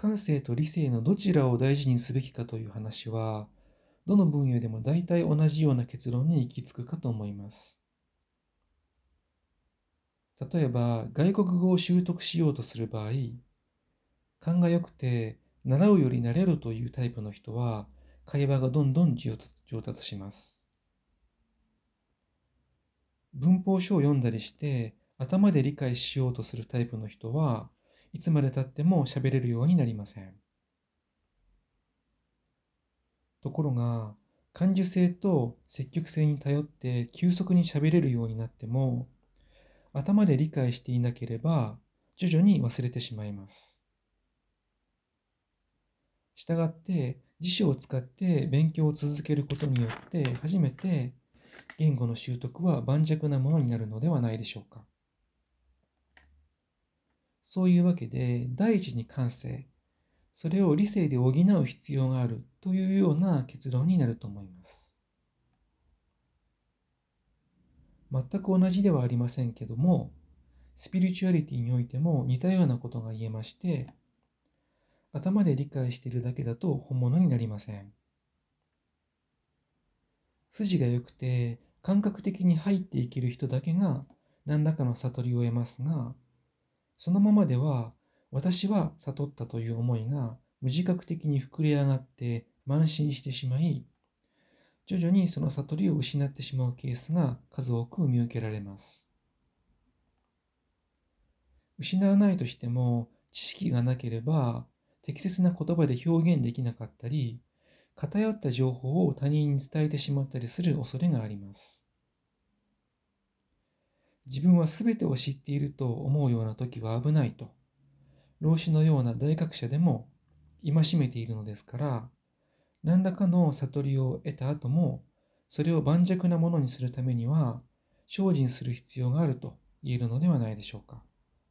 感性と理性のどちらを大事にすべきかという話は、どの分野でも大体同じような結論に行き着くかと思います。例えば、外国語を習得しようとする場合、勘が良くて、習うより慣れるというタイプの人は、会話がどんどん上達します。文法書を読んだりして、頭で理解しようとするタイプの人はいつまでたっても喋れるようになりません。ところが、感受性と積極性に頼って急速に喋れるようになっても、頭で理解していなければ徐々に忘れてしまいます。したがって辞書を使って勉強を続けることによって初めて言語の習得は盤石なものになるのではないでしょうか。そういうわけで第一に感性、それを理性で補う必要があるというような結論になると思います。全く同じではありませんけども、スピリチュアリティにおいても似たようなことが言えまして、頭で理解しているだけだと本物になりません。筋が良くて感覚的に入っていける人だけが何らかの悟りを得ますが、そのままでは私は悟ったという思いが無自覚的に膨れ上がって慢心してしまい、徐々にその悟りを失ってしまうケースが数多く見受けられます。失わないとしても知識がなければ適切な言葉で表現できなかったり偏った情報を他人に伝えてしまったりする恐れがあります。自分は全てを知っていると思うような時は危ないと老子のような大学者でも戒めているのですから何らかの悟りを得た後も、それを盤石なものにするためには、精進する必要があると言えるのではないでしょうか。